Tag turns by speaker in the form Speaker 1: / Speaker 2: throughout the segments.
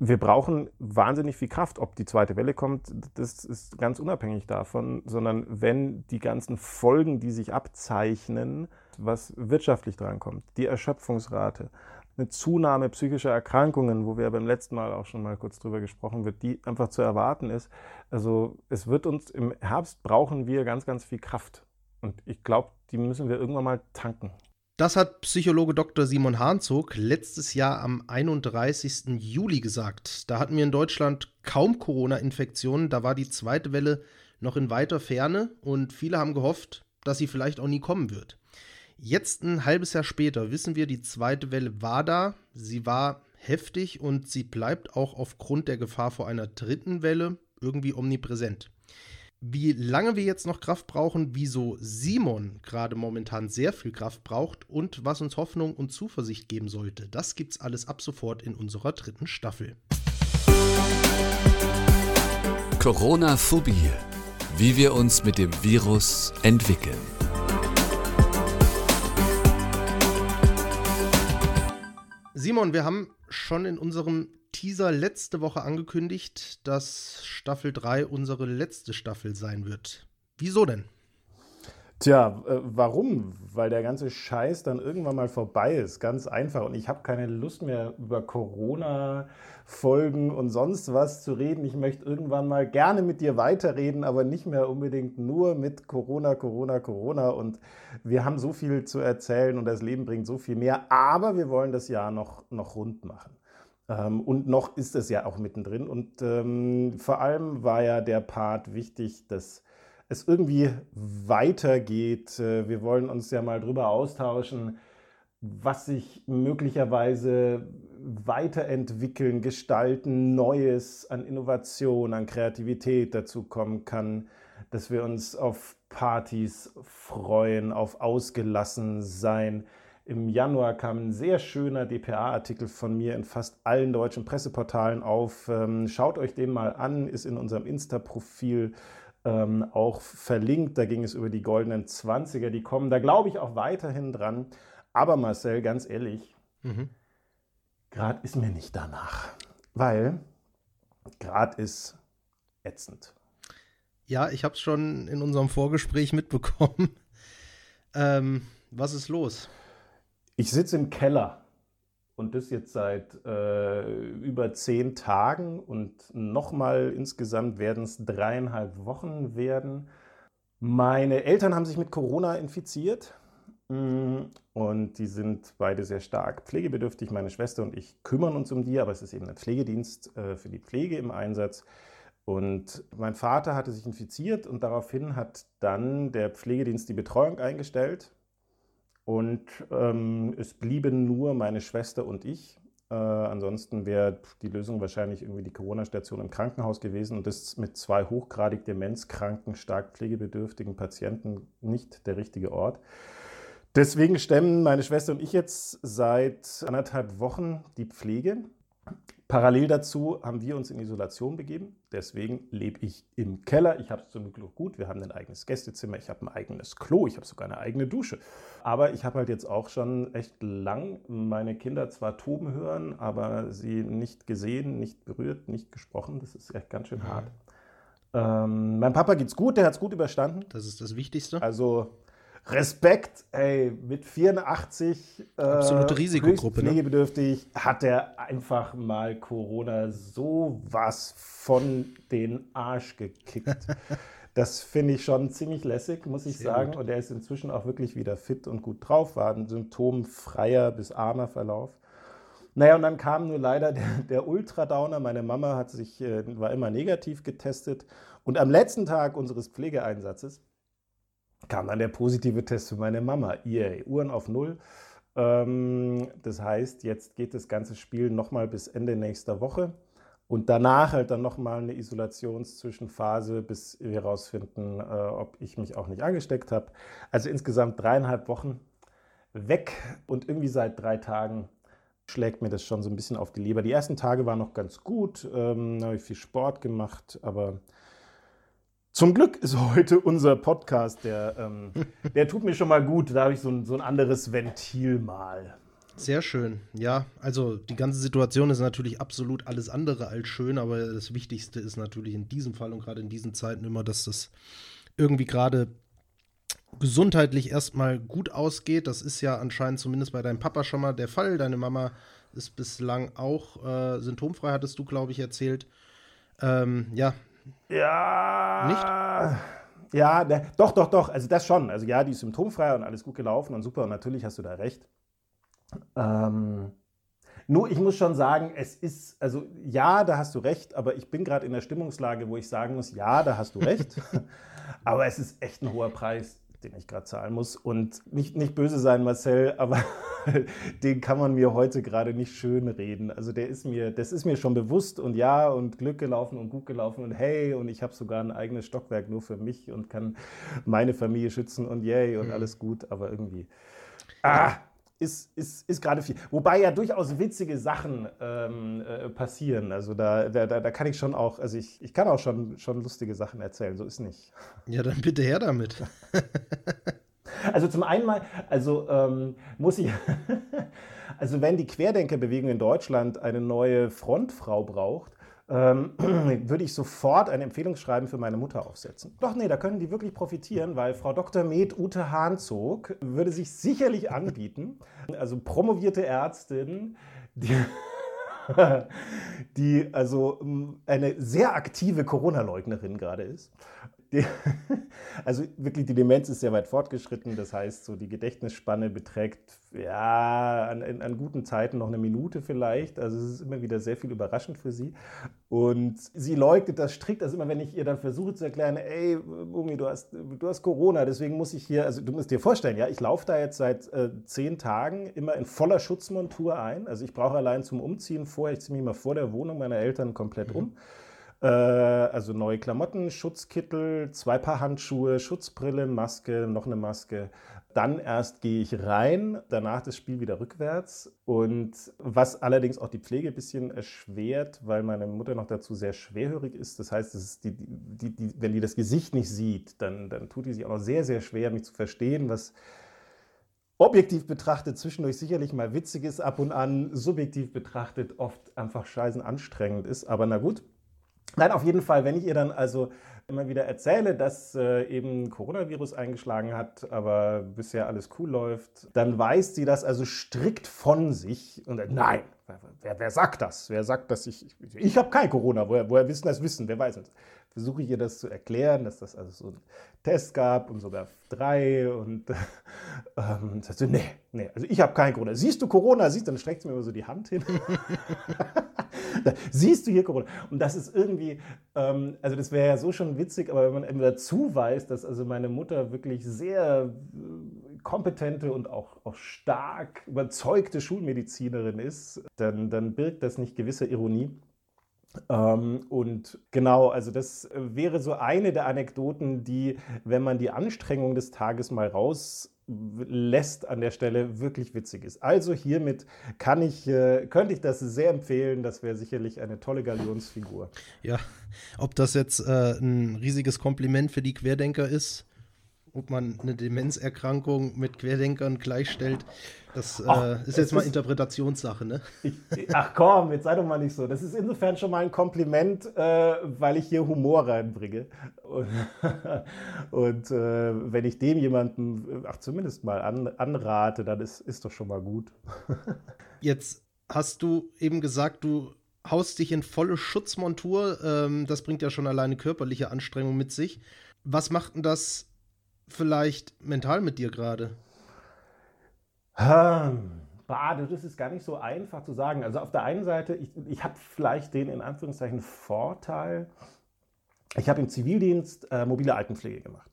Speaker 1: wir brauchen wahnsinnig viel Kraft. Ob die zweite Welle kommt, das ist ganz unabhängig davon, sondern wenn die ganzen Folgen, die sich abzeichnen, was wirtschaftlich drankommt, die Erschöpfungsrate, eine Zunahme psychischer Erkrankungen, wo wir beim letzten Mal auch schon mal kurz drüber gesprochen wird, die einfach zu erwarten ist. Also es wird uns im Herbst brauchen wir ganz, ganz viel Kraft. Und ich glaube, die müssen wir irgendwann mal tanken.
Speaker 2: Das hat Psychologe Dr. Simon Hahnzog letztes Jahr am 31. Juli gesagt. Da hatten wir in Deutschland kaum Corona-Infektionen, da war die zweite Welle noch in weiter Ferne und viele haben gehofft, dass sie vielleicht auch nie kommen wird. Jetzt ein halbes Jahr später wissen wir, die zweite Welle war da, sie war heftig und sie bleibt auch aufgrund der Gefahr vor einer dritten Welle irgendwie omnipräsent. Wie lange wir jetzt noch Kraft brauchen, wieso Simon gerade momentan sehr viel Kraft braucht und was uns Hoffnung und Zuversicht geben sollte, das gibt's alles ab sofort in unserer dritten Staffel.
Speaker 3: Corona-Phobie. Wie wir uns mit dem Virus entwickeln.
Speaker 2: Simon, wir haben schon in unserem Teaser letzte Woche angekündigt, dass Staffel 3 unsere letzte Staffel sein wird. Wieso denn?
Speaker 1: Tja, äh, warum? Weil der ganze Scheiß dann irgendwann mal vorbei ist. Ganz einfach. Und ich habe keine Lust mehr über Corona-Folgen und sonst was zu reden. Ich möchte irgendwann mal gerne mit dir weiterreden, aber nicht mehr unbedingt nur mit Corona, Corona, Corona. Und wir haben so viel zu erzählen und das Leben bringt so viel mehr. Aber wir wollen das Jahr noch, noch rund machen. Ähm, und noch ist es ja auch mittendrin. Und ähm, vor allem war ja der Part wichtig, dass es irgendwie weitergeht. Äh, wir wollen uns ja mal drüber austauschen, was sich möglicherweise weiterentwickeln, gestalten, Neues an Innovation, an Kreativität dazu kommen kann, dass wir uns auf Partys freuen, auf ausgelassen sein, im Januar kam ein sehr schöner dpa-Artikel von mir in fast allen deutschen Presseportalen auf. Ähm, schaut euch den mal an, ist in unserem Insta-Profil ähm, auch verlinkt. Da ging es über die goldenen 20er, die kommen. Da glaube ich auch weiterhin dran. Aber Marcel, ganz ehrlich, mhm. gerade ist mir nicht danach. Weil gerade ist ätzend.
Speaker 2: Ja, ich habe es schon in unserem Vorgespräch mitbekommen. ähm, was ist los?
Speaker 1: Ich sitze im Keller und das jetzt seit äh, über zehn Tagen und nochmal insgesamt werden es dreieinhalb Wochen werden. Meine Eltern haben sich mit Corona infiziert mm, und die sind beide sehr stark pflegebedürftig. Meine Schwester und ich kümmern uns um die, aber es ist eben ein Pflegedienst äh, für die Pflege im Einsatz. Und mein Vater hatte sich infiziert und daraufhin hat dann der Pflegedienst die Betreuung eingestellt und ähm, es blieben nur meine Schwester und ich. Äh, ansonsten wäre die Lösung wahrscheinlich irgendwie die Corona-Station im Krankenhaus gewesen und das mit zwei hochgradig demenzkranken, stark pflegebedürftigen Patienten nicht der richtige Ort. Deswegen stemmen meine Schwester und ich jetzt seit anderthalb Wochen die Pflege. Parallel dazu haben wir uns in Isolation begeben. Deswegen lebe ich im Keller. Ich habe es zum Glück gut. Wir haben ein eigenes Gästezimmer. Ich habe ein eigenes Klo. Ich habe sogar eine eigene Dusche. Aber ich habe halt jetzt auch schon echt lang meine Kinder zwar toben hören, aber sie nicht gesehen, nicht berührt, nicht gesprochen. Das ist echt ganz schön hart. Ähm, mein Papa geht's gut. Der hat es gut überstanden.
Speaker 2: Das ist das Wichtigste.
Speaker 1: Also Respekt, ey, mit 84
Speaker 2: äh, absolute Risikogruppe,
Speaker 1: ne? pflegebedürftig, ne? hat er einfach mal Corona so was von den Arsch gekickt. das finde ich schon ziemlich lässig, muss ich Sehr sagen. Gut. Und er ist inzwischen auch wirklich wieder fit und gut drauf, war ein symptomfreier bis armer Verlauf. Naja, und dann kam nur leider der, der Ultradowner. Meine Mama hat sich, äh, war immer negativ getestet. Und am letzten Tag unseres Pflegeeinsatzes kam dann der positive Test für meine Mama. Yay, Uhren auf Null. Ähm, das heißt, jetzt geht das ganze Spiel nochmal bis Ende nächster Woche. Und danach halt dann nochmal eine Isolationszwischenphase, bis wir herausfinden, äh, ob ich mich auch nicht angesteckt habe. Also insgesamt dreieinhalb Wochen weg und irgendwie seit drei Tagen schlägt mir das schon so ein bisschen auf die Leber. Die ersten Tage waren noch ganz gut, ähm, habe ich viel Sport gemacht, aber zum Glück ist heute unser Podcast, der, ähm, der tut mir schon mal gut. Da habe ich so ein, so ein anderes Ventil mal.
Speaker 2: Sehr schön. Ja, also die ganze Situation ist natürlich absolut alles andere als schön, aber das Wichtigste ist natürlich in diesem Fall und gerade in diesen Zeiten immer, dass das irgendwie gerade gesundheitlich erstmal gut ausgeht. Das ist ja anscheinend zumindest bei deinem Papa schon mal der Fall. Deine Mama ist bislang auch äh, symptomfrei, hattest du, glaube ich, erzählt. Ähm, ja.
Speaker 1: Ja. Nicht? Ja, ne, doch, doch, doch. Also das schon. Also ja, die ist symptomfrei und alles gut gelaufen und super. Und natürlich hast du da recht. Ähm, nur, ich muss schon sagen, es ist, also ja, da hast du recht, aber ich bin gerade in der Stimmungslage, wo ich sagen muss, ja, da hast du recht. aber es ist echt ein hoher Preis, den ich gerade zahlen muss. Und nicht, nicht böse sein, Marcel, aber den kann man mir heute gerade nicht schön reden. Also der ist mir, das ist mir schon bewusst und ja und Glück gelaufen und gut gelaufen und hey und ich habe sogar ein eigenes Stockwerk nur für mich und kann meine Familie schützen und yay und mhm. alles gut, aber irgendwie. Ah, ist, ist, ist gerade viel. Wobei ja durchaus witzige Sachen ähm, äh, passieren. Also da, da, da kann ich schon auch, also ich, ich kann auch schon, schon lustige Sachen erzählen, so ist nicht.
Speaker 2: Ja, dann bitte her damit.
Speaker 1: also zum einen mal, also ähm, muss ich, also wenn die Querdenkerbewegung in Deutschland eine neue Frontfrau braucht, ähm, würde ich sofort ein Empfehlungsschreiben für meine Mutter aufsetzen. Doch, nee, da können die wirklich profitieren, weil Frau Dr. Med Ute Hahnzog würde sich sicherlich anbieten. Also promovierte Ärztin, die, die also ähm, eine sehr aktive Corona-Leugnerin gerade ist. Die, also wirklich, die Demenz ist sehr weit fortgeschritten. Das heißt, so die Gedächtnisspanne beträgt ja an, an, guten Zeiten noch eine Minute vielleicht. Also es ist immer wieder sehr viel überraschend für sie. Und sie leugnet das strikt. Also immer, wenn ich ihr dann versuche zu erklären, ey, Bumi, du hast, du hast Corona, deswegen muss ich hier, also du musst dir vorstellen, ja, ich laufe da jetzt seit äh, zehn Tagen immer in voller Schutzmontur ein. Also ich brauche allein zum Umziehen vorher, ich ziehe mich mal vor der Wohnung meiner Eltern komplett um. Mhm. Äh, also neue Klamotten, Schutzkittel, zwei Paar Handschuhe, Schutzbrille, Maske, noch eine Maske. Dann erst gehe ich rein, danach das Spiel wieder rückwärts. Und was allerdings auch die Pflege ein bisschen erschwert, weil meine Mutter noch dazu sehr schwerhörig ist. Das heißt, ist die, die, die, wenn die das Gesicht nicht sieht, dann, dann tut die sich auch noch sehr, sehr schwer, mich zu verstehen, was objektiv betrachtet zwischendurch sicherlich mal witzig ist, ab und an subjektiv betrachtet oft einfach scheißen anstrengend ist. Aber na gut, Nein, auf jeden Fall, wenn ich ihr dann also immer wieder erzähle, dass äh, eben Coronavirus eingeschlagen hat, aber bisher alles cool läuft, dann weist sie das also strikt von sich und sagt, nein, wer, wer sagt das? Wer sagt, dass ich, ich, ich habe kein Corona, woher, woher wissen das Wissen, wer weiß das? Versuche ich ihr das zu erklären, dass das also so einen Test gab und sogar drei und ähm, sagt sie, nee, nee, also ich habe kein Corona. Siehst du Corona? Siehst, dann streckt sie mir immer so die Hand hin. siehst du hier Corona? Und das ist irgendwie, ähm, also das wäre ja so schon witzig, aber wenn man eben dazu weiß, dass also meine Mutter wirklich sehr äh, kompetente und auch, auch stark überzeugte Schulmedizinerin ist, dann, dann birgt das nicht gewisse Ironie. Ähm, und genau, also das wäre so eine der Anekdoten, die, wenn man die Anstrengung des Tages mal raus lässt an der Stelle wirklich witzig ist. Also hiermit kann ich, äh, könnte ich das sehr empfehlen. Das wäre sicherlich eine tolle Galionsfigur.
Speaker 2: Ja, ob das jetzt äh, ein riesiges Kompliment für die Querdenker ist, ob man eine Demenzerkrankung mit Querdenkern gleichstellt, das ach, äh, ist jetzt mal ist, Interpretationssache, ne?
Speaker 1: Ach komm, jetzt sei doch mal nicht so. Das ist insofern schon mal ein Kompliment, äh, weil ich hier Humor reinbringe. Und, und äh, wenn ich dem jemanden, ach zumindest mal an, anrate, dann ist, ist doch schon mal gut.
Speaker 2: jetzt hast du eben gesagt, du haust dich in volle Schutzmontur. Ähm, das bringt ja schon alleine körperliche Anstrengung mit sich. Was macht denn das vielleicht mental mit dir gerade?
Speaker 1: Bade, das ist gar nicht so einfach zu sagen. Also auf der einen Seite, ich, ich habe vielleicht den in Anführungszeichen Vorteil, ich habe im Zivildienst äh, mobile Altenpflege gemacht.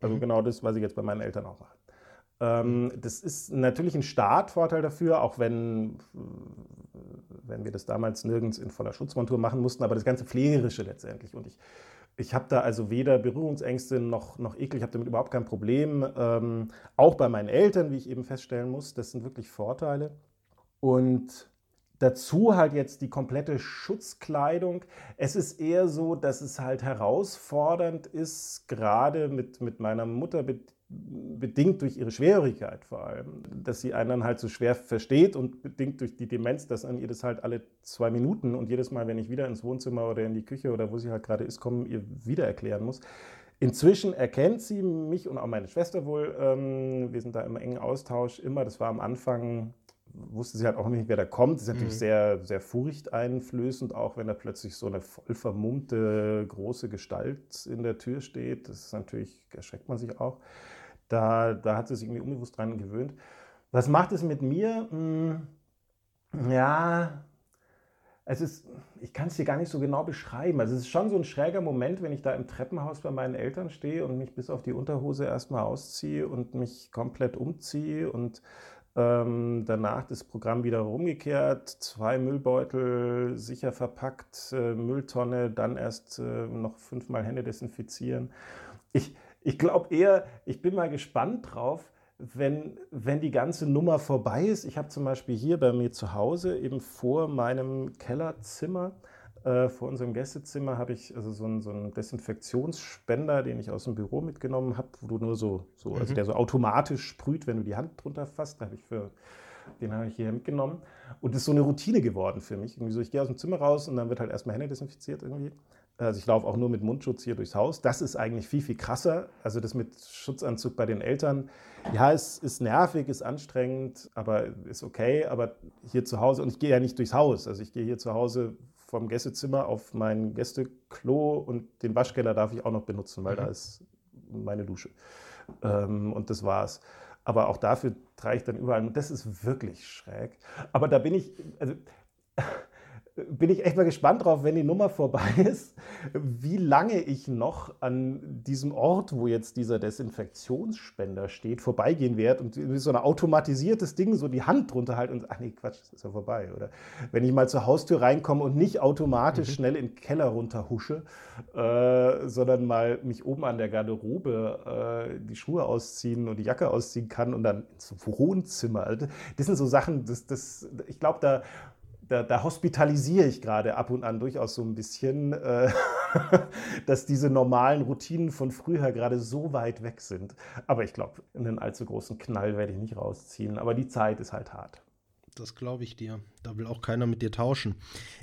Speaker 1: Also mhm. genau das, was ich jetzt bei meinen Eltern auch mache. Ähm, das ist natürlich ein Startvorteil dafür, auch wenn, wenn wir das damals nirgends in voller Schutzmontur machen mussten, aber das ganze Pflegerische letztendlich. Und ich ich habe da also weder Berührungsängste noch, noch Ekel, ich habe damit überhaupt kein Problem. Ähm, auch bei meinen Eltern, wie ich eben feststellen muss, das sind wirklich Vorteile. Und dazu halt jetzt die komplette Schutzkleidung. Es ist eher so, dass es halt herausfordernd ist, gerade mit, mit meiner Mutter, bedingt durch ihre Schwerhörigkeit vor allem, dass sie einen dann halt so schwer versteht und bedingt durch die Demenz, dass an ihr das halt alle zwei Minuten und jedes Mal, wenn ich wieder ins Wohnzimmer oder in die Küche oder wo sie halt gerade ist, kommen, ihr wieder erklären muss. Inzwischen erkennt sie mich und auch meine Schwester wohl. Ähm, wir sind da im engen Austausch immer. Das war am Anfang, wusste sie halt auch nicht, wer da kommt. Das ist natürlich mhm. sehr, sehr furchteinflößend, auch wenn da plötzlich so eine voll vermummte große Gestalt in der Tür steht. Das ist natürlich, erschreckt man sich auch. Da, da hat sie sich irgendwie unbewusst dran gewöhnt. Was macht es mit mir? Hm, ja, es ist, ich kann es dir gar nicht so genau beschreiben. Also es ist schon so ein schräger Moment, wenn ich da im Treppenhaus bei meinen Eltern stehe und mich bis auf die Unterhose erstmal ausziehe und mich komplett umziehe und ähm, danach das Programm wieder rumgekehrt, zwei Müllbeutel sicher verpackt, äh, Mülltonne, dann erst äh, noch fünfmal Hände desinfizieren. Ich, ich glaube eher, ich bin mal gespannt drauf, wenn, wenn die ganze Nummer vorbei ist. Ich habe zum Beispiel hier bei mir zu Hause, eben vor meinem Kellerzimmer, äh, vor unserem Gästezimmer, habe ich also so einen, so einen Desinfektionsspender, den ich aus dem Büro mitgenommen habe, wo du nur so, so also mhm. also der so automatisch sprüht, wenn du die Hand drunter fasst. Habe ich für, den habe ich hier mitgenommen. Und das ist so eine Routine geworden für mich. Irgendwie so, ich gehe aus dem Zimmer raus und dann wird halt erstmal Hände desinfiziert irgendwie. Also ich laufe auch nur mit Mundschutz hier durchs Haus. Das ist eigentlich viel, viel krasser. Also das mit Schutzanzug bei den Eltern. Ja, es ist nervig, ist anstrengend, aber ist okay. Aber hier zu Hause, und ich gehe ja nicht durchs Haus. Also ich gehe hier zu Hause vom Gästezimmer auf mein Gästeklo und den Waschkeller darf ich auch noch benutzen, weil mhm. da ist meine Dusche. Ähm, und das war's. Aber auch dafür trage ich dann überall. Und das ist wirklich schräg. Aber da bin ich, also bin ich echt mal gespannt drauf, wenn die Nummer vorbei ist, wie lange ich noch an diesem Ort, wo jetzt dieser Desinfektionsspender steht, vorbeigehen werde und so ein automatisiertes Ding, so die Hand drunter halt und ach nee, Quatsch, das ist ja vorbei. Oder wenn ich mal zur Haustür reinkomme und nicht automatisch mhm. schnell in den Keller runterhusche, äh, sondern mal mich oben an der Garderobe äh, die Schuhe ausziehen und die Jacke ausziehen kann und dann ins Wohnzimmer. Das sind so Sachen, das, das, ich glaube, da da, da, hospitalisiere ich gerade ab und an durchaus so ein bisschen, äh, dass diese normalen Routinen von früher gerade so weit weg sind. Aber ich glaube, einen allzu großen Knall werde ich nicht rausziehen. Aber die Zeit ist halt hart.
Speaker 2: Das glaube ich dir. Da will auch keiner mit dir tauschen.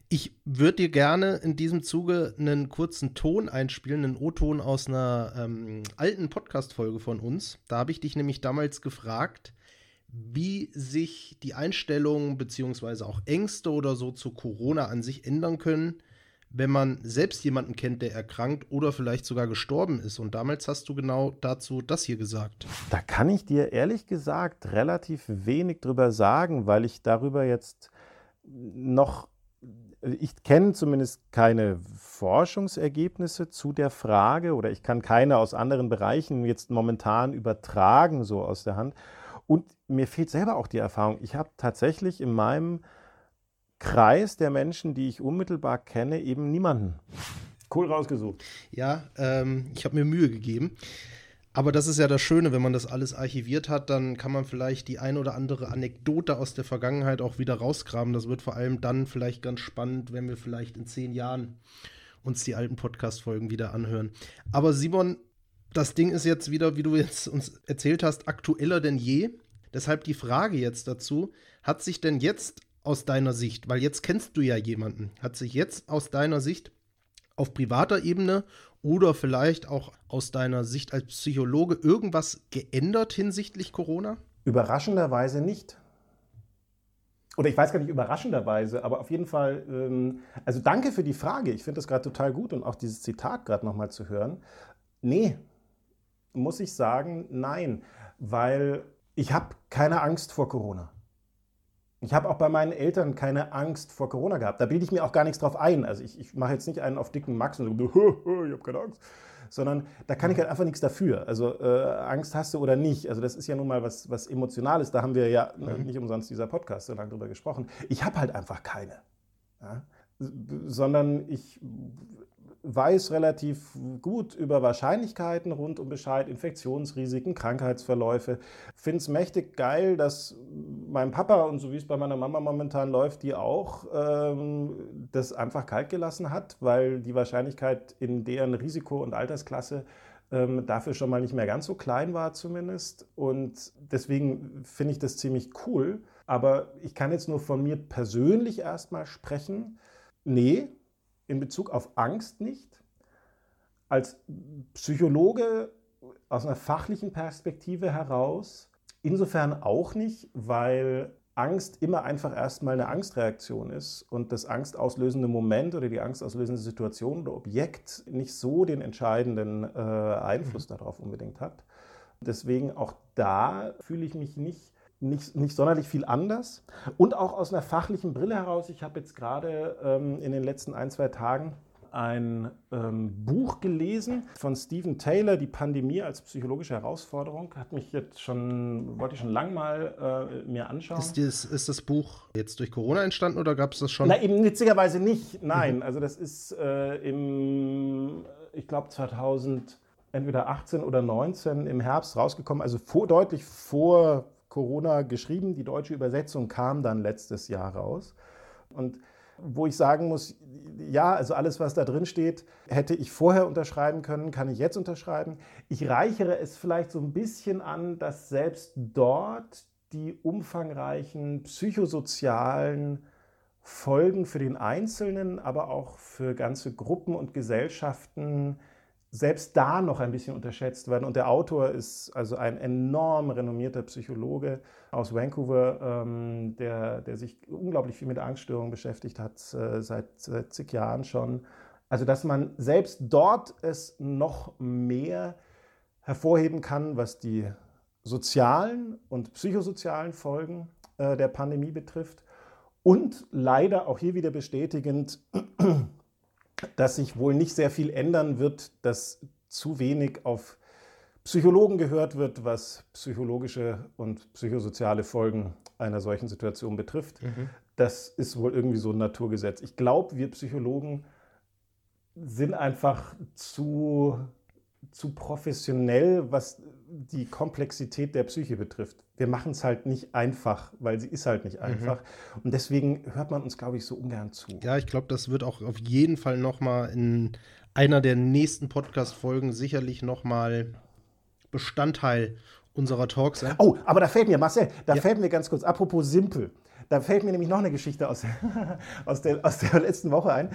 Speaker 2: Ich würde dir gerne in diesem Zuge einen kurzen Ton einspielen, einen O-Ton aus einer ähm, alten Podcast-Folge von uns. Da habe ich dich nämlich damals gefragt, wie sich die Einstellungen beziehungsweise auch Ängste oder so zu Corona an sich ändern können, wenn man selbst jemanden kennt, der erkrankt oder vielleicht sogar gestorben ist. Und damals hast du genau dazu das hier gesagt.
Speaker 1: Da kann ich dir ehrlich gesagt relativ wenig drüber sagen, weil ich darüber jetzt noch, ich kenne zumindest keine Forschungsergebnisse zu der Frage oder ich kann keine aus anderen Bereichen jetzt momentan übertragen, so aus der Hand. Und mir fehlt selber auch die Erfahrung. Ich habe tatsächlich in meinem Kreis der Menschen, die ich unmittelbar kenne, eben niemanden. Cool rausgesucht.
Speaker 2: Ja, ähm, ich habe mir Mühe gegeben. Aber das ist ja das Schöne, wenn man das alles archiviert hat, dann kann man vielleicht die ein oder andere Anekdote aus der Vergangenheit auch wieder rausgraben. Das wird vor allem dann vielleicht ganz spannend, wenn wir vielleicht in zehn Jahren uns die alten Podcast-Folgen wieder anhören. Aber Simon, das Ding ist jetzt wieder, wie du jetzt uns erzählt hast, aktueller denn je. Deshalb die Frage jetzt dazu, hat sich denn jetzt aus deiner Sicht, weil jetzt kennst du ja jemanden, hat sich jetzt aus deiner Sicht auf privater Ebene oder vielleicht auch aus deiner Sicht als Psychologe irgendwas geändert hinsichtlich Corona?
Speaker 1: Überraschenderweise nicht. Oder ich weiß gar nicht überraschenderweise, aber auf jeden Fall, ähm, also danke für die Frage. Ich finde das gerade total gut und auch dieses Zitat gerade nochmal zu hören. Nee, muss ich sagen, nein, weil ich habe keine Angst vor Corona. Ich habe auch bei meinen Eltern keine Angst vor Corona gehabt. Da bilde ich mir auch gar nichts drauf ein. Also ich, ich mache jetzt nicht einen auf dicken Max und so, ich habe keine Angst. Sondern da kann ich halt einfach nichts dafür. Also äh, Angst hast du oder nicht. Also das ist ja nun mal was, was Emotionales. Da haben wir ja mhm. nicht umsonst dieser Podcast so lange drüber gesprochen. Ich habe halt einfach keine. Ja? Sondern ich weiß relativ gut über Wahrscheinlichkeiten rund um Bescheid, Infektionsrisiken, Krankheitsverläufe. Finde es mächtig geil, dass mein Papa und so wie es bei meiner Mama momentan läuft, die auch ähm, das einfach kalt gelassen hat, weil die Wahrscheinlichkeit in deren Risiko- und Altersklasse ähm, dafür schon mal nicht mehr ganz so klein war zumindest. Und deswegen finde ich das ziemlich cool. Aber ich kann jetzt nur von mir persönlich erstmal sprechen. Nee, in Bezug auf Angst nicht. Als Psychologe aus einer fachlichen Perspektive heraus insofern auch nicht, weil Angst immer einfach erstmal eine Angstreaktion ist und das angstauslösende Moment oder die angstauslösende Situation oder Objekt nicht so den entscheidenden äh, Einfluss mhm. darauf unbedingt hat. Deswegen auch da fühle ich mich nicht, nicht, nicht sonderlich viel anders. Und auch aus einer fachlichen Brille heraus, ich habe jetzt gerade ähm, in den letzten ein, zwei Tagen ein ähm, Buch gelesen von Stephen Taylor, Die Pandemie als psychologische Herausforderung. Hat mich jetzt schon, wollte ich schon lang mal äh, mir anschauen.
Speaker 2: Ist, dieses, ist das Buch jetzt durch Corona entstanden oder gab es das schon?
Speaker 1: Na, eben witzigerweise nicht. Nein, mhm. also das ist äh, im, ich glaube 2000, entweder 18 oder 19 im Herbst rausgekommen, also vor, deutlich vor Corona geschrieben. Die deutsche Übersetzung kam dann letztes Jahr raus. Und wo ich sagen muss, ja, also alles, was da drin steht, hätte ich vorher unterschreiben können, kann ich jetzt unterschreiben. Ich reichere es vielleicht so ein bisschen an, dass selbst dort die umfangreichen psychosozialen Folgen für den Einzelnen, aber auch für ganze Gruppen und Gesellschaften selbst da noch ein bisschen unterschätzt werden. Und der Autor ist also ein enorm renommierter Psychologe aus Vancouver, ähm, der, der sich unglaublich viel mit Angststörungen beschäftigt hat, äh, seit, seit zig Jahren schon. Also dass man selbst dort es noch mehr hervorheben kann, was die sozialen und psychosozialen Folgen äh, der Pandemie betrifft. Und leider auch hier wieder bestätigend, dass sich wohl nicht sehr viel ändern wird, dass zu wenig auf Psychologen gehört wird, was psychologische und psychosoziale Folgen einer solchen Situation betrifft. Mhm. Das ist wohl irgendwie so ein Naturgesetz. Ich glaube, wir Psychologen sind einfach zu, zu professionell, was die Komplexität der Psyche betrifft. Wir machen es halt nicht einfach, weil sie ist halt nicht mhm. einfach. Mhm. Und deswegen hört man uns, glaube ich, so ungern zu.
Speaker 2: Ja, ich glaube, das wird auch auf jeden Fall noch mal in einer der nächsten Podcast-Folgen sicherlich noch mal Bestandteil unserer Talks sein.
Speaker 1: Oh, aber da fällt mir, Marcel, da ja. fällt mir ganz kurz, apropos simpel. Da fällt mir nämlich noch eine Geschichte aus, aus, der, aus der letzten Woche ein,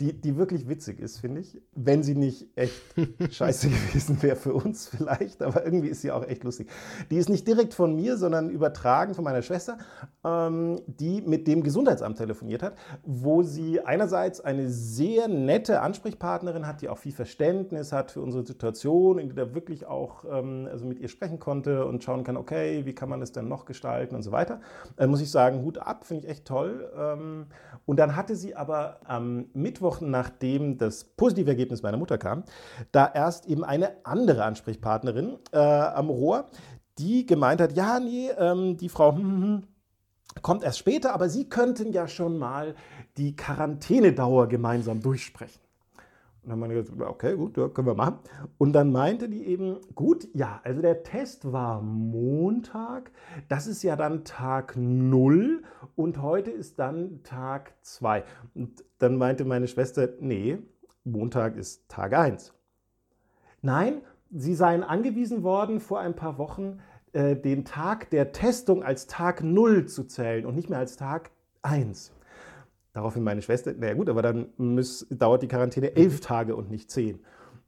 Speaker 1: die, die wirklich witzig ist, finde ich. Wenn sie nicht echt scheiße gewesen wäre für uns vielleicht, aber irgendwie ist sie auch echt lustig. Die ist nicht direkt von mir, sondern übertragen von meiner Schwester, ähm, die mit dem Gesundheitsamt telefoniert hat, wo sie einerseits eine sehr nette Ansprechpartnerin hat, die auch viel Verständnis hat für unsere Situation, in da wirklich auch ähm, also mit ihr sprechen konnte und schauen kann, okay, wie kann man das denn noch gestalten und so weiter. Äh, muss ich sagen, Hut ab, finde ich echt toll. Ähm, und dann hatte sie aber am Mittwoch, nachdem das positive Ergebnis meiner Mutter kam, da erst eben eine andere Ansprechpartnerin äh, am Rohr, die gemeint hat, ja, nee, ähm, die Frau hm, hm, hm, kommt erst später, aber Sie könnten ja schon mal die Quarantänedauer gemeinsam durchsprechen. Und dann meinte ich, okay, gut, ja, können wir machen. Und dann meinte die eben, gut, ja, also der Test war Montag, das ist ja dann Tag 0 und heute ist dann Tag 2. Und dann meinte meine Schwester, nee, Montag ist Tag 1. Nein, sie seien angewiesen worden vor ein paar Wochen, äh, den Tag der Testung als Tag 0 zu zählen und nicht mehr als Tag 1. Daraufhin meine Schwester, naja gut, aber dann muss, dauert die Quarantäne elf Tage und nicht zehn.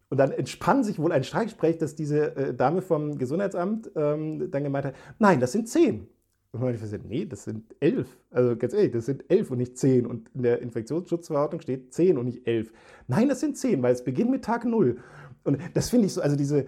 Speaker 1: Und dann entspann sich wohl ein Streitgespräch, dass diese äh, Dame vom Gesundheitsamt ähm, dann gemeint hat, nein, das sind zehn. Und meine Schwester, nee, das sind elf. Also ganz ehrlich, das sind elf und nicht zehn. Und in der Infektionsschutzverordnung steht zehn und nicht elf. Nein, das sind zehn, weil es beginnt mit Tag null. Und das finde ich so, also diese,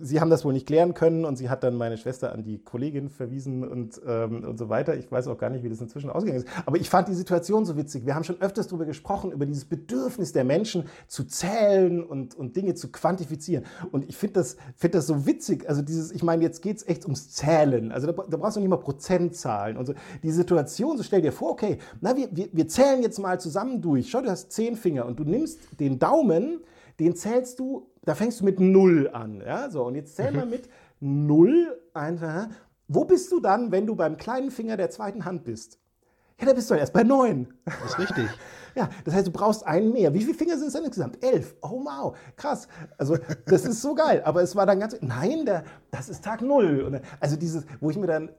Speaker 1: sie haben das wohl nicht klären können und sie hat dann meine Schwester an die Kollegin verwiesen und, ähm, und so weiter. Ich weiß auch gar nicht, wie das inzwischen ausgegangen ist. Aber ich fand die Situation so witzig. Wir haben schon öfters darüber gesprochen, über dieses Bedürfnis der Menschen zu zählen und, und Dinge zu quantifizieren. Und ich finde das, find das so witzig. Also dieses, ich meine, jetzt geht es echt ums Zählen. Also da, da, brauchst du nicht mal Prozentzahlen und so. Die Situation, so stell dir vor, okay, na, wir, wir, wir zählen jetzt mal zusammen durch. Schau, du hast zehn Finger und du nimmst den Daumen, den zählst du da fängst du mit 0 an. Ja? So, und jetzt zähl mhm. mal mit 0. Einfach. Wo bist du dann, wenn du beim kleinen Finger der zweiten Hand bist? Ja, da bist du erst bei 9.
Speaker 2: Das ist richtig.
Speaker 1: Ja, das heißt, du brauchst einen mehr. Wie viele Finger sind es denn insgesamt? Elf. Oh wow, krass. Also das ist so geil. Aber es war dann ganz, nein, der, das ist Tag Null. Und, also dieses, wo ich mir dann,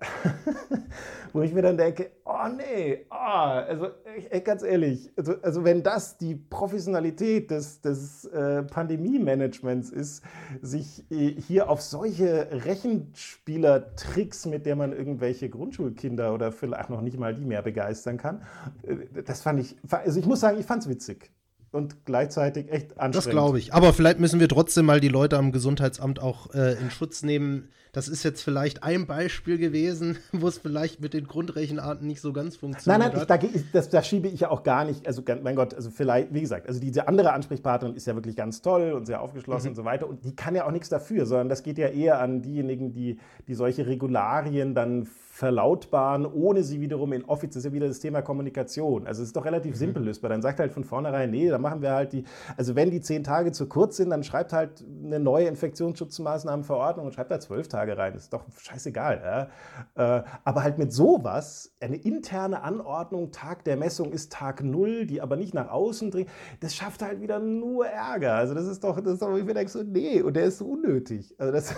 Speaker 1: wo ich mir dann denke, oh nee, oh, also ich, ganz ehrlich, also, also, wenn das die Professionalität des, des äh, Pandemie-Managements ist, sich äh, hier auf solche Rechenspielertricks, mit der man irgendwelche Grundschulkinder oder vielleicht noch nicht mal die mehr begeistern kann, äh, das fand ich, also ich muss sagen, ich fand es witzig und gleichzeitig echt anstrengend.
Speaker 2: Das glaube ich. Aber vielleicht müssen wir trotzdem mal die Leute am Gesundheitsamt auch äh, in Schutz nehmen. Das ist jetzt vielleicht ein Beispiel gewesen, wo es vielleicht mit den Grundrechenarten nicht so ganz funktioniert
Speaker 1: nein, nein,
Speaker 2: hat.
Speaker 1: Ich, da, das, das schiebe ich ja auch gar nicht. Also, mein Gott, also vielleicht, wie gesagt, also diese andere Ansprechpartnerin ist ja wirklich ganz toll und sehr aufgeschlossen mhm. und so weiter. Und die kann ja auch nichts dafür, sondern das geht ja eher an diejenigen, die, die solche Regularien dann verlautbaren, ohne sie wiederum in Office, das ist ja wieder das Thema Kommunikation. Also es ist doch relativ mhm. simpel lösbar. Dann sagt halt von vornherein, nee, dann machen wir halt die, also wenn die zehn Tage zu kurz sind, dann schreibt halt eine neue Infektionsschutzmaßnahmenverordnung und schreibt da zwölf Tage rein. Das ist doch scheißegal. Ja? Äh, aber halt mit sowas, eine interne Anordnung, Tag der Messung ist Tag Null, die aber nicht nach außen dringt, das schafft halt wieder nur Ärger. Also das ist doch, das ist doch, ich mir denke so, nee, und der ist so unnötig. Also, das,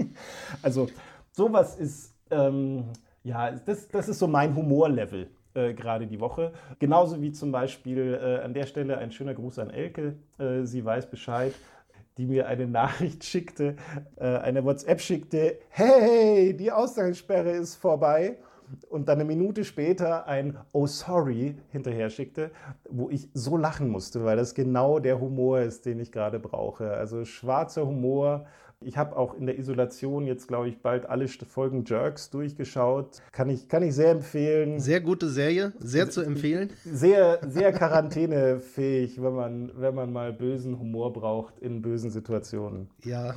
Speaker 1: also sowas ist ähm, ja, das, das ist so mein Humorlevel äh, gerade die Woche. Genauso wie zum Beispiel äh, an der Stelle ein schöner Gruß an Elke. Äh, sie weiß Bescheid die mir eine Nachricht schickte, äh, eine WhatsApp schickte, hey, die Ausgangssperre ist vorbei. Und dann eine Minute später ein Oh sorry hinterher schickte, wo ich so lachen musste, weil das genau der Humor ist, den ich gerade brauche. Also schwarzer Humor, ich habe auch in der Isolation jetzt, glaube ich, bald alle Folgen Jerks durchgeschaut. Kann ich, kann ich sehr empfehlen.
Speaker 2: Sehr gute Serie, sehr zu empfehlen.
Speaker 1: Sehr, sehr quarantänefähig, wenn man, wenn man mal bösen Humor braucht in bösen Situationen.
Speaker 2: Ja,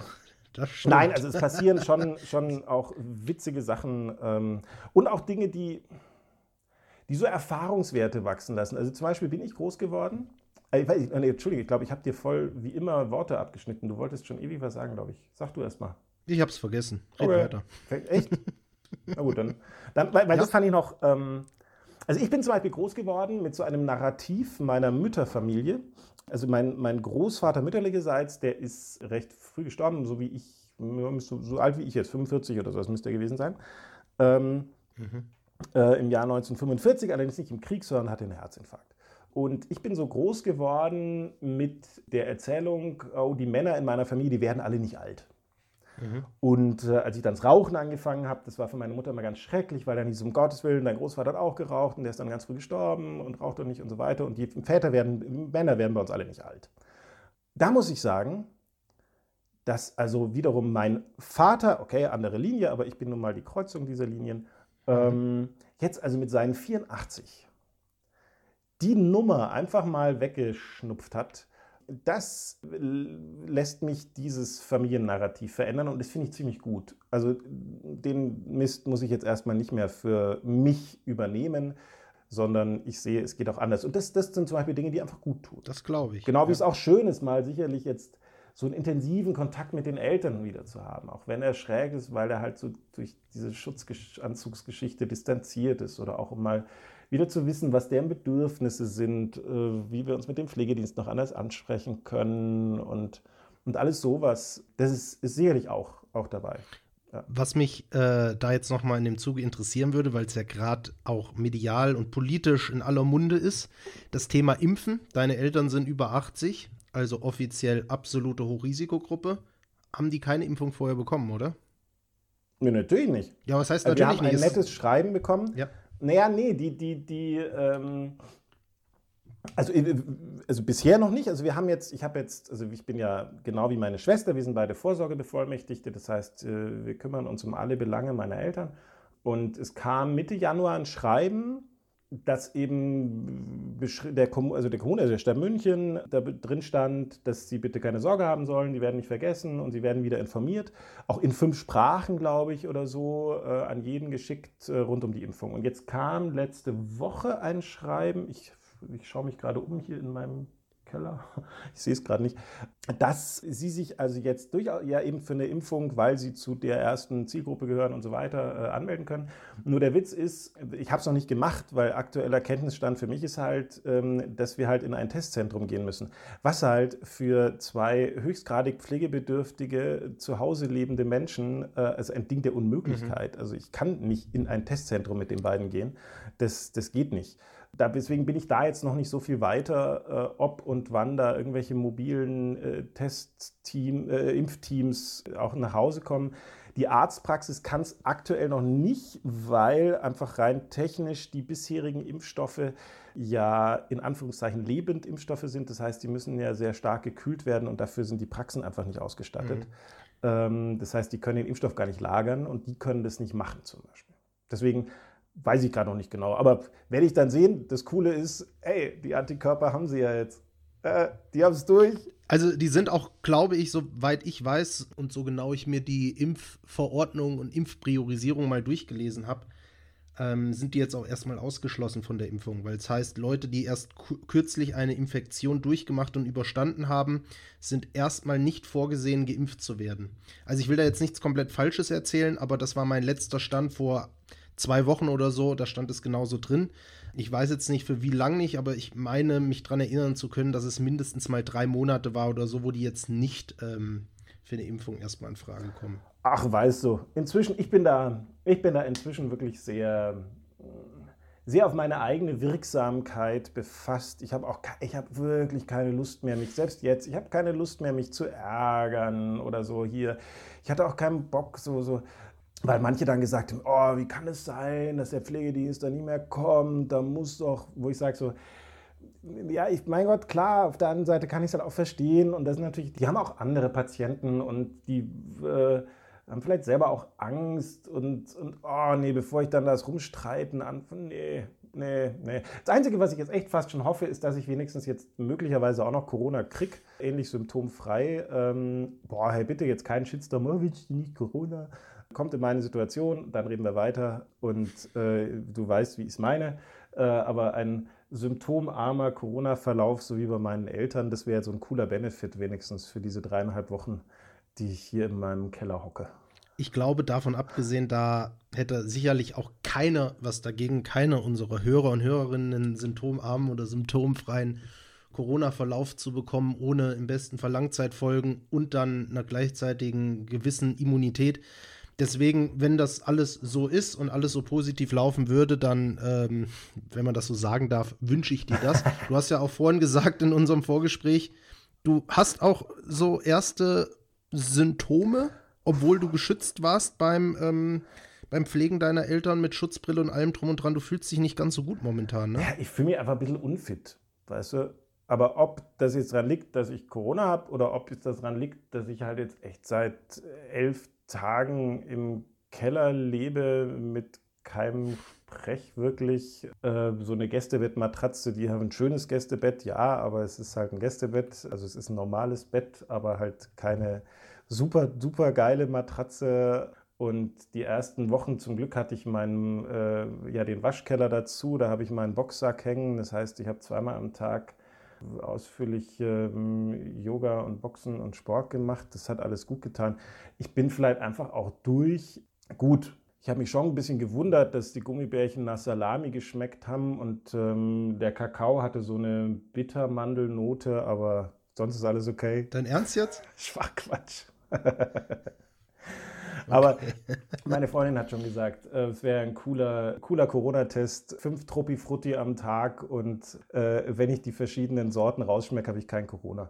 Speaker 2: das stimmt.
Speaker 1: Nein, also es passieren schon, schon auch witzige Sachen ähm, und auch Dinge, die, die so Erfahrungswerte wachsen lassen. Also zum Beispiel bin ich groß geworden ich weiß, nee, Entschuldige, ich glaube, ich habe dir voll wie immer Worte abgeschnitten. Du wolltest schon ewig was sagen, glaube ich. Sag du erst mal.
Speaker 2: Ich habe es vergessen. Red okay. weiter.
Speaker 1: Echt? Na gut, dann. dann weil, weil ja. das fand ich noch. Ähm, also, ich bin zum Beispiel groß geworden mit so einem Narrativ meiner Mütterfamilie. Also, mein, mein Großvater mütterlicherseits, der ist recht früh gestorben, so wie ich, so, so alt wie ich jetzt, 45 oder so, das müsste er gewesen sein. Ähm, mhm. äh, Im Jahr 1945, allerdings nicht im Krieg, sondern hatte einen Herzinfarkt. Und ich bin so groß geworden mit der Erzählung, oh, die Männer in meiner Familie, die werden alle nicht alt. Mhm. Und äh, als ich dann das Rauchen angefangen habe, das war für meine Mutter immer ganz schrecklich, weil dann hieß um Gottes Willen, dein Großvater hat auch geraucht und der ist dann ganz früh gestorben und raucht doch nicht und so weiter. Und die Väter werden, Männer werden bei uns alle nicht alt. Da muss ich sagen, dass also wiederum mein Vater, okay, andere Linie, aber ich bin nun mal die Kreuzung dieser Linien, mhm. ähm, jetzt also mit seinen 84 die Nummer einfach mal weggeschnupft hat, das lässt mich dieses Familiennarrativ verändern und das finde ich ziemlich gut. Also den Mist muss ich jetzt erstmal nicht mehr für mich übernehmen, sondern ich sehe, es geht auch anders. Und das, das sind zum Beispiel Dinge, die einfach gut tun.
Speaker 2: Das glaube ich.
Speaker 1: Genau wie ja. es auch schön ist, mal sicherlich jetzt so einen intensiven Kontakt mit den Eltern wieder zu haben, auch wenn er schräg ist, weil er halt so durch diese Schutzanzugsgeschichte distanziert ist oder auch mal wieder zu wissen, was deren Bedürfnisse sind, äh, wie wir uns mit dem Pflegedienst noch anders ansprechen können und, und alles sowas. Das ist, ist sicherlich auch, auch dabei.
Speaker 2: Ja. Was mich äh, da jetzt nochmal in dem Zuge interessieren würde, weil es ja gerade auch medial und politisch in aller Munde ist, das Thema Impfen. Deine Eltern sind über 80, also offiziell absolute Hochrisikogruppe. Haben die keine Impfung vorher bekommen, oder?
Speaker 1: Nee, natürlich nicht.
Speaker 2: Ja, was heißt also natürlich
Speaker 1: nicht?
Speaker 2: Wir
Speaker 1: haben ein nettes Schreiben bekommen.
Speaker 2: Ja.
Speaker 1: Naja, nee, die, die, die, ähm, also, äh, also bisher noch nicht. Also wir haben jetzt, ich habe jetzt, also ich bin ja genau wie meine Schwester, wir sind beide Vorsorgebevollmächtigte. Das heißt, äh, wir kümmern uns um alle Belange meiner Eltern. Und es kam Mitte Januar ein Schreiben dass eben der, also der Kommune, also der Stadt München, da drin stand, dass sie bitte keine Sorge haben sollen, die werden nicht vergessen und sie werden wieder informiert. Auch in fünf Sprachen, glaube ich, oder so, äh, an jeden geschickt äh, rund um die Impfung. Und jetzt kam letzte Woche ein Schreiben, ich, ich schaue mich gerade um hier in meinem Keller, ich sehe es gerade nicht, dass sie sich also jetzt durchaus ja eben für eine Impfung, weil sie zu der ersten Zielgruppe gehören und so weiter, äh, anmelden können. Nur der Witz ist, ich habe es noch nicht gemacht, weil aktueller Kenntnisstand für mich ist halt, ähm, dass wir halt in ein Testzentrum gehen müssen. Was halt für zwei höchstgradig pflegebedürftige, zu Hause lebende Menschen, äh, also ein Ding der Unmöglichkeit. Mhm. Also ich kann nicht in ein Testzentrum mit den beiden gehen. Das, das geht nicht. Da, deswegen bin ich da jetzt noch nicht so viel weiter, äh, ob und wann da irgendwelche mobilen äh, Testteam, äh, Impfteams auch nach Hause kommen. Die Arztpraxis kann es aktuell noch nicht, weil einfach rein technisch die bisherigen Impfstoffe ja in Anführungszeichen Lebendimpfstoffe sind. Das heißt, die müssen ja sehr stark gekühlt werden und dafür sind die Praxen einfach nicht ausgestattet. Mhm. Ähm, das heißt, die können den Impfstoff gar nicht lagern und die können das nicht machen zum Beispiel. Deswegen Weiß ich gerade noch nicht genau. Aber werde ich dann sehen. Das Coole ist, ey, die Antikörper haben sie ja jetzt. Äh, die haben es durch.
Speaker 2: Also die sind auch, glaube ich, soweit ich weiß und so genau ich mir die Impfverordnung und Impfpriorisierung mal durchgelesen habe, ähm, sind die jetzt auch erstmal ausgeschlossen von der Impfung, weil es heißt, Leute, die erst kürzlich eine Infektion durchgemacht und überstanden haben, sind erstmal nicht vorgesehen, geimpft zu werden. Also ich will da jetzt nichts komplett Falsches erzählen, aber das war mein letzter Stand vor zwei Wochen oder so, da stand es genauso drin. Ich weiß jetzt nicht für wie lang nicht, aber ich meine, mich daran erinnern zu können, dass es mindestens mal drei Monate war oder so, wo die jetzt nicht ähm, für eine Impfung erstmal in Frage kommen.
Speaker 1: Ach, weißt du, inzwischen, ich bin da, ich bin da inzwischen wirklich sehr, sehr auf meine eigene Wirksamkeit befasst. Ich habe auch, ich habe wirklich keine Lust mehr, mich selbst jetzt, ich habe keine Lust mehr, mich zu ärgern oder so hier. Ich hatte auch keinen Bock, so, so, weil manche dann gesagt haben, oh, wie kann es sein, dass der Pflegedienst da nie mehr kommt, da muss doch, wo ich sage so, ja, ich, mein Gott, klar, auf der anderen Seite kann ich es halt auch verstehen. Und das ist natürlich, die haben auch andere Patienten und die äh, haben vielleicht selber auch Angst und, und, oh nee, bevor ich dann das Rumstreiten anfange, nee, nee, nee. Das Einzige, was ich jetzt echt fast schon hoffe, ist, dass ich wenigstens jetzt möglicherweise auch noch Corona krieg, ähnlich symptomfrei. Ähm, boah, hey, bitte jetzt kein Shitstorm, oh, willst du nicht Corona? kommt in meine Situation, dann reden wir weiter und äh, du weißt, wie ich es meine. Äh, aber ein symptomarmer Corona-Verlauf, so wie bei meinen Eltern, das wäre so ein cooler Benefit wenigstens für diese dreieinhalb Wochen, die ich hier in meinem Keller hocke.
Speaker 2: Ich glaube, davon abgesehen, da hätte sicherlich auch keiner was dagegen, keiner unserer Hörer und Hörerinnen einen symptomarmen oder symptomfreien Corona-Verlauf zu bekommen, ohne im besten Fall Langzeitfolgen und dann einer gleichzeitigen gewissen Immunität. Deswegen, wenn das alles so ist und alles so positiv laufen würde, dann, ähm, wenn man das so sagen darf, wünsche ich dir das. Du hast ja auch vorhin gesagt in unserem Vorgespräch, du hast auch so erste Symptome, obwohl du geschützt warst beim, ähm, beim Pflegen deiner Eltern mit Schutzbrille und allem drum und dran. Du fühlst dich nicht ganz so gut momentan, ne?
Speaker 1: Ja, ich fühle mich einfach ein bisschen unfit, weißt du? Aber ob das jetzt daran liegt, dass ich Corona habe oder ob es daran liegt, dass ich halt jetzt echt seit elf Tagen im Keller lebe mit keinem Sprech wirklich. Äh, so eine Gästebettmatratze, die haben ein schönes Gästebett, ja, aber es ist halt ein Gästebett. Also es ist ein normales Bett, aber halt keine super, super geile Matratze. Und die ersten Wochen zum Glück hatte ich meinen, äh, ja, den Waschkeller dazu. Da habe ich meinen Boxsack hängen. Das heißt, ich habe zweimal am Tag ausführlich ähm, Yoga und Boxen und Sport gemacht. Das hat alles gut getan. Ich bin vielleicht einfach auch durch. Gut, ich habe mich schon ein bisschen gewundert, dass die Gummibärchen nach Salami geschmeckt haben und ähm, der Kakao hatte so eine Bittermandelnote, aber sonst ist alles okay.
Speaker 2: Dein Ernst jetzt?
Speaker 1: Schwachquatsch. Aber meine Freundin hat schon gesagt, äh, es wäre ein cooler, cooler Corona-Test. Fünf Tropifrutti am Tag und äh, wenn ich die verschiedenen Sorten rausschmecke, habe ich kein Corona.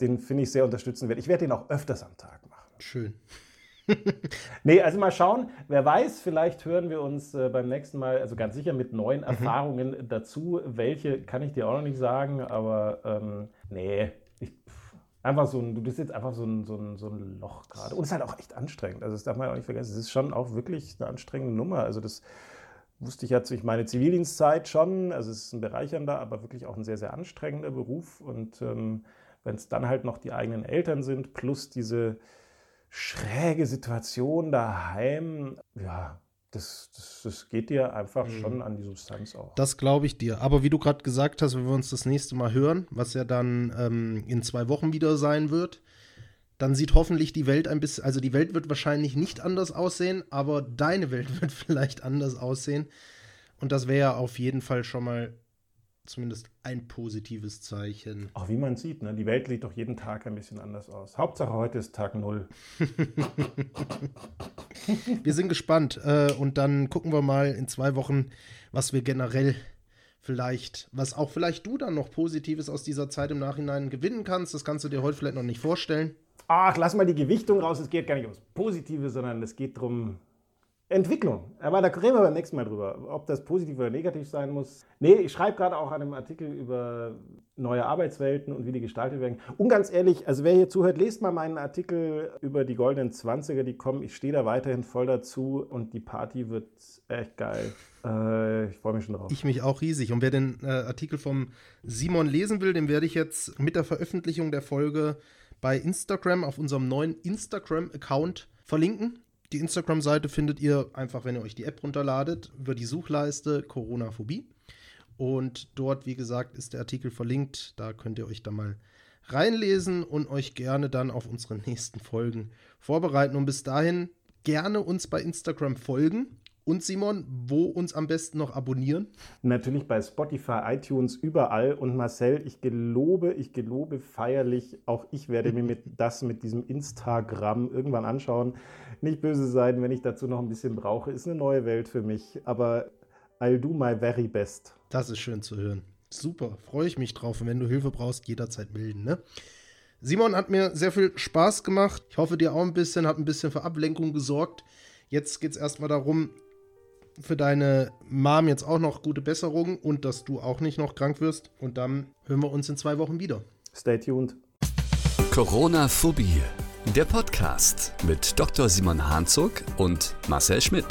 Speaker 1: Den finde ich sehr unterstützenswert. Ich werde den auch öfters am Tag machen.
Speaker 2: Schön.
Speaker 1: nee, also mal schauen. Wer weiß, vielleicht hören wir uns äh, beim nächsten Mal, also ganz sicher mit neuen mhm. Erfahrungen dazu. Welche kann ich dir auch noch nicht sagen, aber ähm, nee, Einfach so ein, du bist jetzt einfach so ein, so ein, so ein Loch gerade. Und es ist halt auch echt anstrengend. Also das darf man ja auch nicht vergessen. Es ist schon auch wirklich eine anstrengende Nummer. Also das wusste ich ja durch meine Zivildienstzeit schon. Also es ist ein bereichernder, aber wirklich auch ein sehr, sehr anstrengender Beruf. Und ähm, wenn es dann halt noch die eigenen Eltern sind, plus diese schräge Situation daheim, ja, Das, das, das geht dir einfach mhm. schon an die Substanz auch.
Speaker 2: Das glaube ich dir. Aber wie du gerade gesagt hast, wenn wir uns das nächste Mal hören, was ja dann ähm, in zwei Wochen wieder sein wird, dann sieht hoffentlich die Welt ein bisschen, also die Welt wird wahrscheinlich nicht anders aussehen, aber deine Welt wird vielleicht anders aussehen. Und das wäre ja auf jeden Fall schon mal zumindest ein positives Zeichen.
Speaker 1: Auch wie man sieht, ne? die Welt sieht doch jeden Tag ein bisschen anders aus. Hauptsache heute ist Tag Null.
Speaker 2: wir sind gespannt äh, und dann gucken wir mal in zwei Wochen, was wir generell vielleicht, was auch vielleicht du dann noch Positives aus dieser Zeit im Nachhinein gewinnen kannst. Das kannst du dir heute vielleicht noch nicht vorstellen.
Speaker 1: Ach, lass mal die Gewichtung raus. Es geht gar nicht ums Positive, sondern es geht darum, Entwicklung. Aber da reden wir beim nächsten Mal drüber, ob das positiv oder negativ sein muss. Nee, ich schreibe gerade auch an einem Artikel über neue Arbeitswelten und wie die gestaltet werden. Und ganz ehrlich, also wer hier zuhört, lest mal meinen Artikel über die goldenen Zwanziger, die kommen. Ich stehe da weiterhin voll dazu und die Party wird echt geil. Äh, ich freue mich schon drauf.
Speaker 2: Ich mich auch riesig. Und wer den äh, Artikel vom Simon lesen will, den werde ich jetzt mit der Veröffentlichung der Folge bei Instagram auf unserem neuen Instagram-Account verlinken. Die Instagram-Seite findet ihr einfach, wenn ihr euch die App runterladet, über die Suchleiste Corona-Phobie. Und dort, wie gesagt, ist der Artikel verlinkt. Da könnt ihr euch da mal reinlesen und euch gerne dann auf unsere nächsten Folgen vorbereiten. Und bis dahin gerne uns bei Instagram folgen. Und Simon, wo uns am besten noch abonnieren?
Speaker 1: Natürlich bei Spotify, iTunes, überall. Und Marcel, ich gelobe, ich gelobe feierlich, auch ich werde mir mit das mit diesem Instagram irgendwann anschauen. Nicht böse sein, wenn ich dazu noch ein bisschen brauche. Ist eine neue Welt für mich. Aber I'll do my very best.
Speaker 2: Das ist schön zu hören. Super, freue ich mich drauf. Und wenn du Hilfe brauchst, jederzeit melden, ne? Simon hat mir sehr viel Spaß gemacht. Ich hoffe, dir auch ein bisschen, hat ein bisschen für Ablenkung gesorgt. Jetzt geht es erstmal darum, für deine Mom jetzt auch noch gute Besserung und dass du auch nicht noch krank wirst. Und dann hören wir uns in zwei Wochen wieder.
Speaker 1: Stay tuned.
Speaker 3: Corona-Phobie, der Podcast mit Dr. Simon Hanzog und Marcel Schmidt.